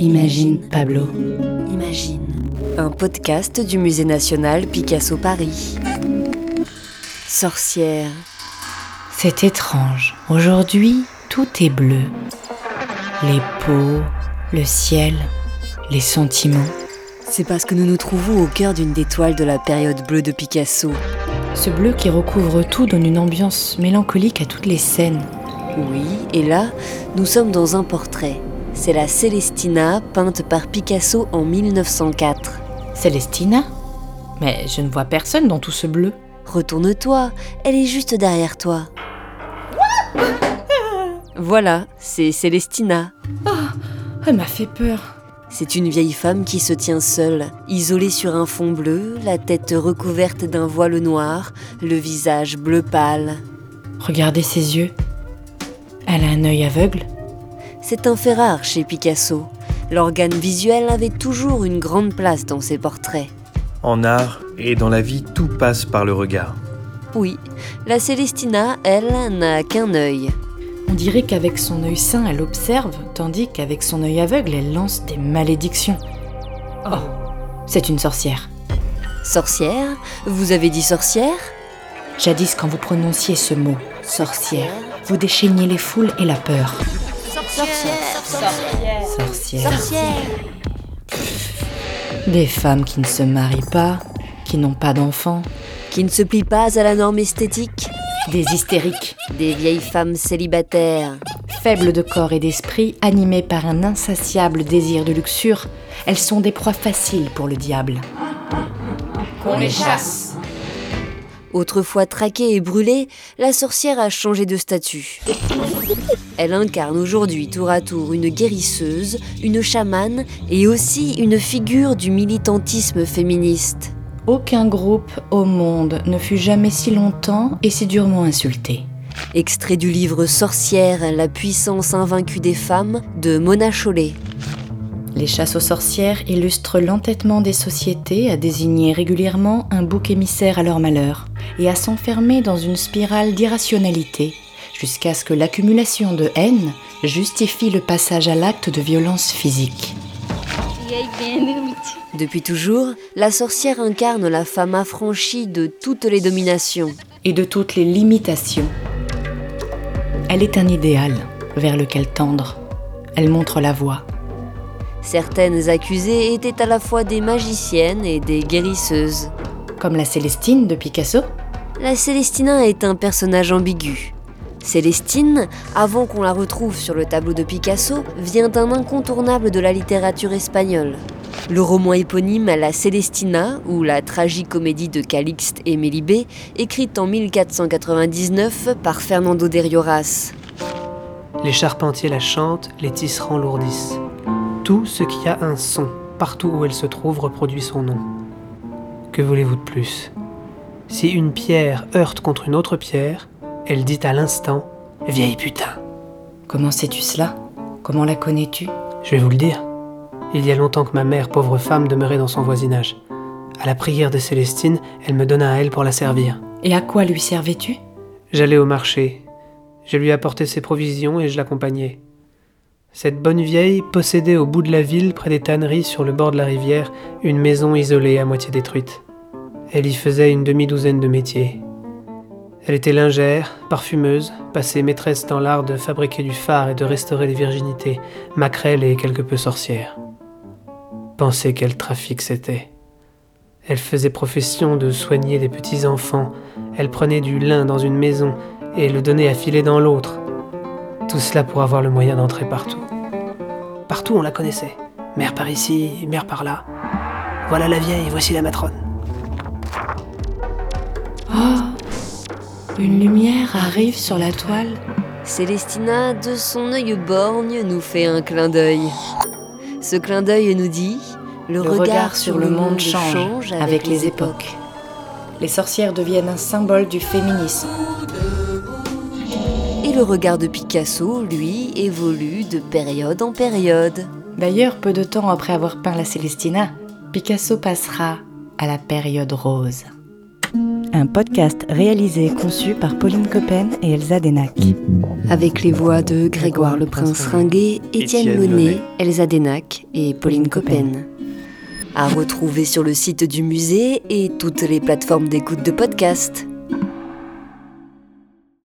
Imagine Pablo. Imagine. Un podcast du Musée national Picasso Paris. Sorcière. C'est étrange. Aujourd'hui, tout est bleu. Les peaux, le ciel, les sentiments. C'est parce que nous nous trouvons au cœur d'une des toiles de la période bleue de Picasso. Ce bleu qui recouvre tout donne une ambiance mélancolique à toutes les scènes. Oui, et là, nous sommes dans un portrait. C'est la Célestina peinte par Picasso en 1904. Célestina Mais je ne vois personne dans tout ce bleu. Retourne-toi, elle est juste derrière toi. Voilà, c'est Célestina. Elle m'a fait peur. C'est une vieille femme qui se tient seule, isolée sur un fond bleu, la tête recouverte d'un voile noir, le visage bleu pâle. Regardez ses yeux. Elle a un œil aveugle. C'est un fait rare chez Picasso. L'organe visuel avait toujours une grande place dans ses portraits. En art et dans la vie, tout passe par le regard. Oui, la Célestina, elle, n'a qu'un œil. On dirait qu'avec son œil sain, elle observe, tandis qu'avec son œil aveugle, elle lance des malédictions. Oh, c'est une sorcière. Sorcière? Vous avez dit sorcière? Jadis, quand vous prononciez ce mot, sorcière, vous déchaîniez les foules et la peur. Sorcière. Des femmes qui ne se marient pas, qui n'ont pas d'enfants, Qui ne se plie pas à la norme esthétique des hystériques, Des vieilles femmes célibataires faibles de corps et d'esprit, animées par un insatiable désir de luxure, elles sont des proies faciles pour le diable. Qu'on les chasse. Autrefois traquée et brûlée, la sorcière a changé de statut. Elle incarne aujourd'hui tour à tour une guérisseuse, une chamane et aussi une figure du militantisme féministe. Aucun groupe au monde ne fut jamais si longtemps et si durement insulté. Extrait du livre Sorcière, la puissance invaincue des femmes de Mona Chollet. Les chasses aux sorcières illustrent l'entêtement des sociétés à désigner régulièrement un bouc émissaire à leur malheur et à s'enfermer dans une spirale d'irrationalité jusqu'à ce que l'accumulation de haine justifie le passage à l'acte de violence physique. Depuis toujours, la sorcière incarne la femme affranchie de toutes les dominations. et de toutes les limitations. Elle est un idéal vers lequel tendre. Elle montre la voie. Certaines accusées étaient à la fois des magiciennes et des guérisseuses. Comme la Célestine de Picasso, La Célestina est un personnage ambigu. Célestine, avant qu'on la retrouve sur le tableau de Picasso, vient d'un incontournable de la littérature espagnole. Le roman éponyme La Célestina, ou la tragicomédie de Calixte et Mélibée, écrite en 1499 par Fernando de Rioras. Les charpentiers la chantent, les tisserands lourdissent. Tout ce qui a un son, partout où elle se trouve, reproduit son nom. Que voulez-vous de plus? Si une pierre heurte contre une autre pierre, elle dit à l'instant Vieille putain comment sais-tu cela? Comment la connais-tu? Je vais vous le dire. Il y a longtemps que ma mère, pauvre femme, demeurait dans son voisinage. À la prière de Célestine, elle me donna à elle pour la servir. Et à quoi lui servais-tu? J'allais au marché. Je lui apportais ses provisions et je l'accompagnais. Cette bonne vieille possédait au bout de la ville, près des tanneries sur le bord de la rivière, une maison isolée à moitié détruite. Elle y faisait une demi-douzaine de métiers. Elle était lingère, parfumeuse, passée maîtresse dans l'art de fabriquer du fard et de restaurer les virginités, maquerelle et quelque peu sorcière. Pensez quel trafic c'était. Elle faisait profession de soigner des petits enfants. Elle prenait du lin dans une maison et le donnait à filer dans l'autre. Tout cela pour avoir le moyen d'entrer partout. Partout on la connaissait. Mère par ici, mère par là. Voilà la vieille, voici la matrone. Une lumière arrive sur la toile. Célestina, de son œil borgne, nous fait un clin d'œil. Ce clin d'œil nous dit Le, Le regard sur le monde change avec les époques. Les sorcières deviennent un symbole du féminisme. Et le regard de Picasso, lui, évolue de période en période. D'ailleurs, peu de temps après avoir peint la Célestina, Picasso passera à la période rose. un podcast réalisé et conçu par Pauline Coppen et Elsa Denac. Avec les voix de Grégoire le Prince Ringuet, Étienne Monet. Elsa Denac et Pauline Coppen. À retrouver sur le site du musée et toutes les plateformes d'écoute de podcast.